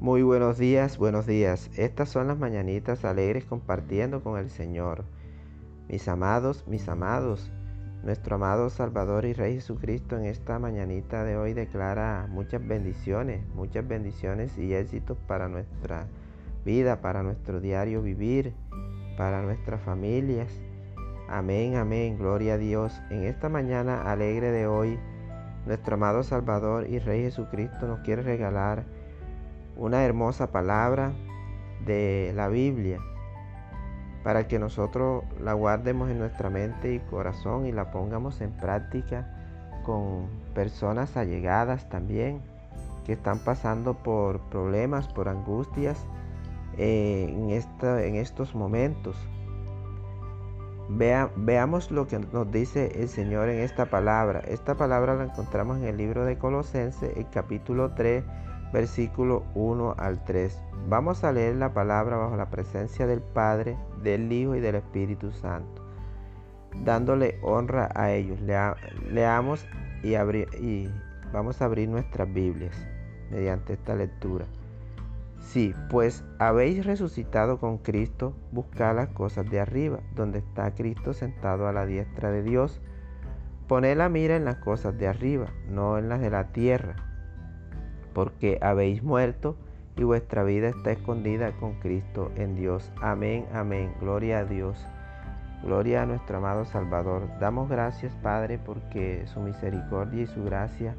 Muy buenos días, buenos días. Estas son las mañanitas alegres compartiendo con el Señor. Mis amados, mis amados, nuestro amado Salvador y Rey Jesucristo en esta mañanita de hoy declara muchas bendiciones, muchas bendiciones y éxitos para nuestra vida, para nuestro diario vivir, para nuestras familias. Amén, amén, gloria a Dios. En esta mañana alegre de hoy, nuestro amado Salvador y Rey Jesucristo nos quiere regalar una hermosa palabra de la Biblia para que nosotros la guardemos en nuestra mente y corazón y la pongamos en práctica con personas allegadas también que están pasando por problemas, por angustias en, en estos momentos. veamos lo que nos dice el Señor en esta palabra. Esta palabra la encontramos en el libro de Colosenses, el capítulo 3, versículo 1 al 3. Vamos a leer la palabra bajo la presencia del Padre, del Hijo y del Espíritu Santo, dándole honra a ellos. leamos y, y vamos a abrir nuestras Biblias mediante esta lectura. Sí, pues habéis resucitado con Cristo, buscad las cosas de arriba, donde está Cristo sentado a la diestra de Dios. Poned la mira en las cosas de arriba, no en las de la tierra porque habéis muerto y vuestra vida está escondida con Cristo en Dios. Amén, amén. Gloria a Dios. Gloria a nuestro amado Salvador. Damos gracias, Padre, porque su misericordia y su gracia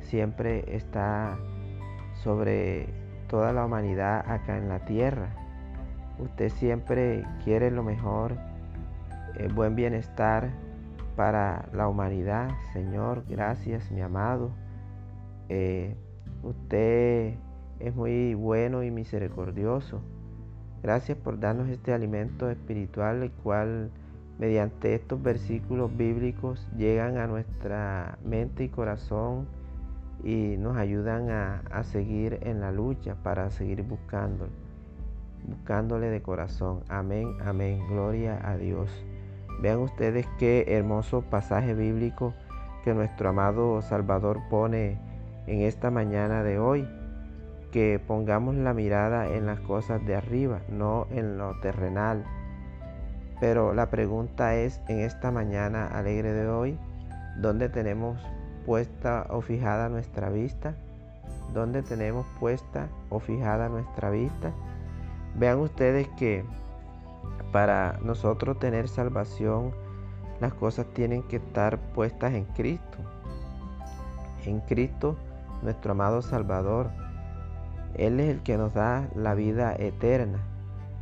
siempre está sobre toda la humanidad acá en la tierra. Usted siempre quiere lo mejor, el buen bienestar para la humanidad. Señor, gracias, mi amado. Eh, Usted es muy bueno y misericordioso. Gracias por darnos este alimento espiritual, el cual mediante estos versículos bíblicos llegan a nuestra mente y corazón y nos ayudan a, seguir en la lucha para seguir buscándolo, buscándole de corazón. Amén, amén. Gloria a Dios. Vean ustedes qué hermoso pasaje bíblico que nuestro amado Salvador pone en esta mañana de hoy, que pongamos la mirada en las cosas de arriba, no en lo terrenal. Pero la pregunta es, en esta mañana alegre de hoy, ¿dónde tenemos puesta o fijada nuestra vista? ¿Dónde tenemos puesta o fijada nuestra vista? Vean ustedes que para nosotros tener salvación, las cosas tienen que estar puestas en Cristo. En Cristo nuestro amado Salvador. Él es el que nos da la vida eterna.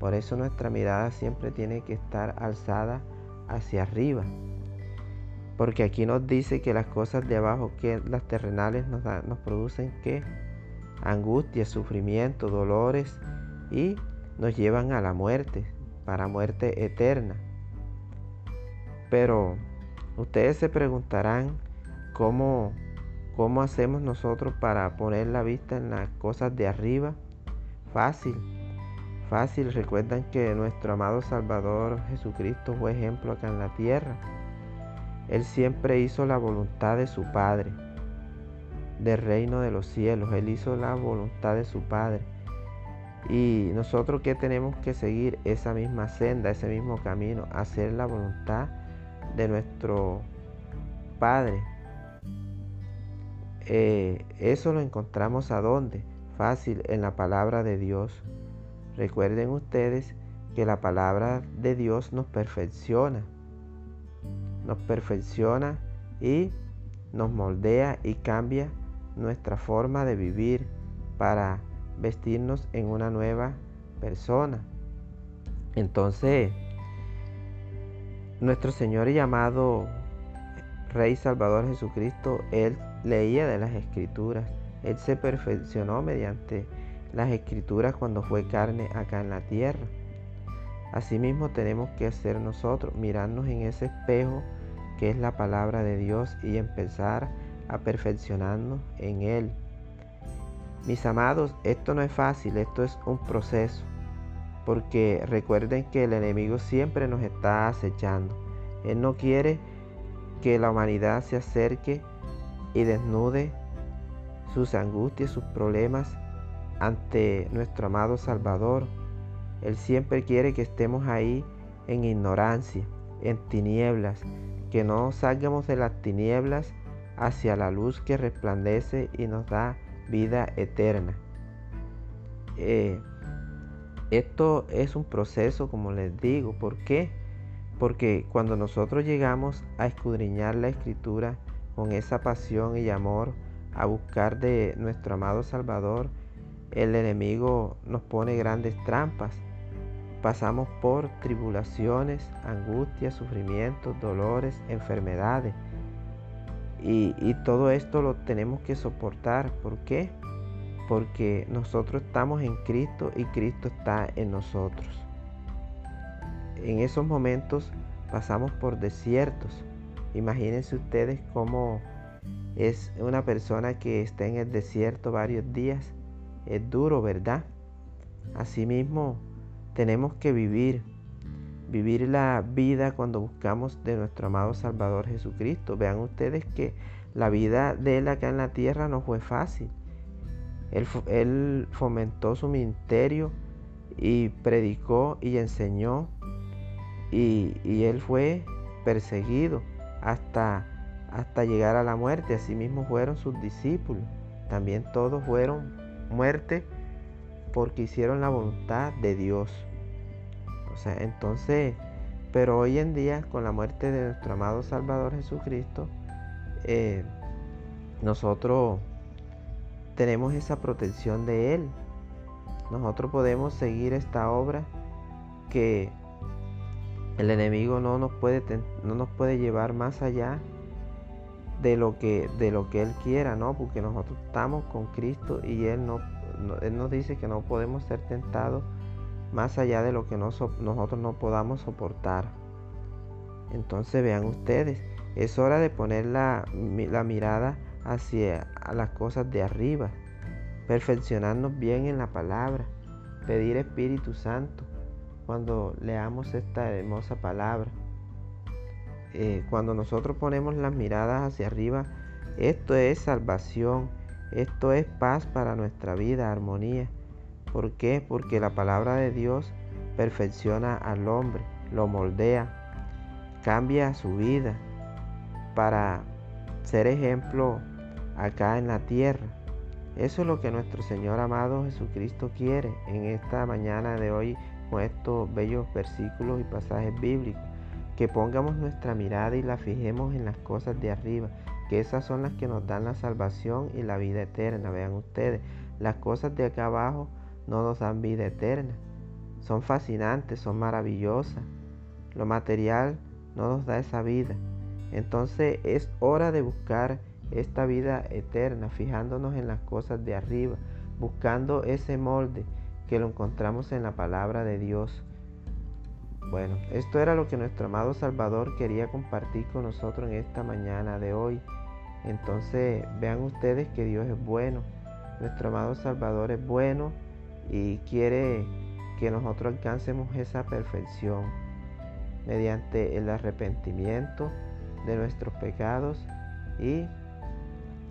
Por eso nuestra mirada siempre tiene que estar alzada hacia arriba. Porque aquí nos dice que las cosas de abajo, que las terrenales nos, producen que angustia, sufrimiento, dolores y nos llevan a la muerte, para muerte eterna. Pero ustedes se preguntarán cómo ¿Cómo hacemos nosotros para poner la vista en las cosas de arriba? Fácil, fácil. Recuerdan que nuestro amado Salvador Jesucristo fue ejemplo acá en la tierra. Él siempre hizo la voluntad de su Padre, del reino de los cielos. Él hizo la voluntad de su Padre. Y nosotros que tenemos que seguir esa misma senda, ese mismo camino, hacer la voluntad de nuestro Padre, eh, eso lo encontramos a dónde? Fácil, en la palabra de Dios. Recuerden ustedes que la palabra de Dios nos perfecciona. Nos perfecciona y nos moldea y cambia nuestra forma de vivir para vestirnos en una nueva persona. Entonces, nuestro Señor llamado Rey Salvador Jesucristo, Él leía de las escrituras. Él se perfeccionó mediante las escrituras cuando fue carne acá en la tierra. Asimismo tenemos que hacer nosotros, mirarnos en ese espejo que es la palabra de Dios y empezar a perfeccionarnos en Él. Mis amados, esto no es fácil, esto es un proceso, porque recuerden que el enemigo siempre nos está acechando. Él no quiere que la humanidad se acerque y desnude sus angustias, sus problemas ante nuestro amado Salvador. Él siempre quiere que estemos ahí en ignorancia, en tinieblas, que no salgamos de las tinieblas hacia la luz que resplandece y nos da vida eterna. Eh, esto es un proceso, como les digo. ¿Por qué? Porque cuando nosotros llegamos a escudriñar la escritura con esa pasión y amor, a buscar de nuestro amado Salvador, el enemigo nos pone grandes trampas. Pasamos por tribulaciones, angustias, sufrimientos, dolores, enfermedades. Y, todo esto lo tenemos que soportar. ¿Por qué? Porque nosotros estamos en Cristo y Cristo está en nosotros. En esos momentos pasamos por desiertos. Imagínense ustedes cómo es una persona que está en el desierto varios días. Es duro, ¿verdad? Asimismo, tenemos que vivir, vivir la vida cuando buscamos de nuestro amado Salvador Jesucristo. Vean ustedes que la vida de él acá en la tierra no fue fácil. Él, fomentó su ministerio y predicó y enseñó y, y él fue perseguido hasta hasta llegar a la muerte. Asimismo fueron sus discípulos. También todos fueron muerte porque hicieron la voluntad de Dios. O sea, entonces, pero hoy en día, con la muerte de nuestro amado Salvador Jesucristo, eh, nosotros tenemos esa protección de Él. Nosotros podemos seguir esta obra que el enemigo no nos puede, no nos puede llevar más allá de lo que de lo que él quiera, ¿no? Porque nosotros estamos con Cristo y él no, él nos dice que no podemos ser tentados más allá de lo que nosotros no podamos soportar. Entonces vean ustedes, es hora de poner la, la mirada hacia las cosas de arriba, perfeccionarnos bien en la palabra, pedir Espíritu Santo cuando leamos esta hermosa palabra. Eh, cuando nosotros ponemos las miradas hacia arriba, esto es salvación, esto es paz para nuestra vida, armonía. ¿Por qué? Porque la palabra de Dios perfecciona al hombre, lo moldea, cambia su vida para ser ejemplo acá en la tierra. Eso es lo que nuestro Señor amado Jesucristo quiere en esta mañana de hoy con estos bellos versículos y pasajes bíblicos que pongamos nuestra mirada y la fijemos en las cosas de arriba, que esas son las que nos dan la salvación y la vida eterna. Vean ustedes, las cosas de acá abajo no nos dan vida eterna. Son fascinantes, son maravillosas. Lo material no nos da esa vida. Entonces es hora de buscar esta vida eterna, fijándonos en las cosas de arriba, buscando ese molde que lo encontramos en la palabra de Dios. Bueno, esto era lo que nuestro amado Salvador quería compartir con nosotros en esta mañana de hoy. Entonces vean ustedes que Dios es bueno. Nuestro amado Salvador es bueno y quiere que nosotros alcancemos esa perfección mediante el arrepentimiento de nuestros pecados y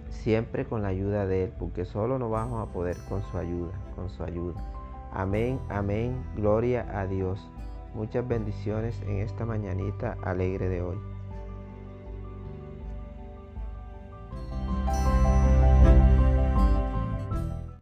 siempre con la ayuda de Él, porque solo no vamos a poder con su ayuda, con su ayuda. Amén, amén, gloria a Dios. Muchas bendiciones en esta mañanita alegre de hoy.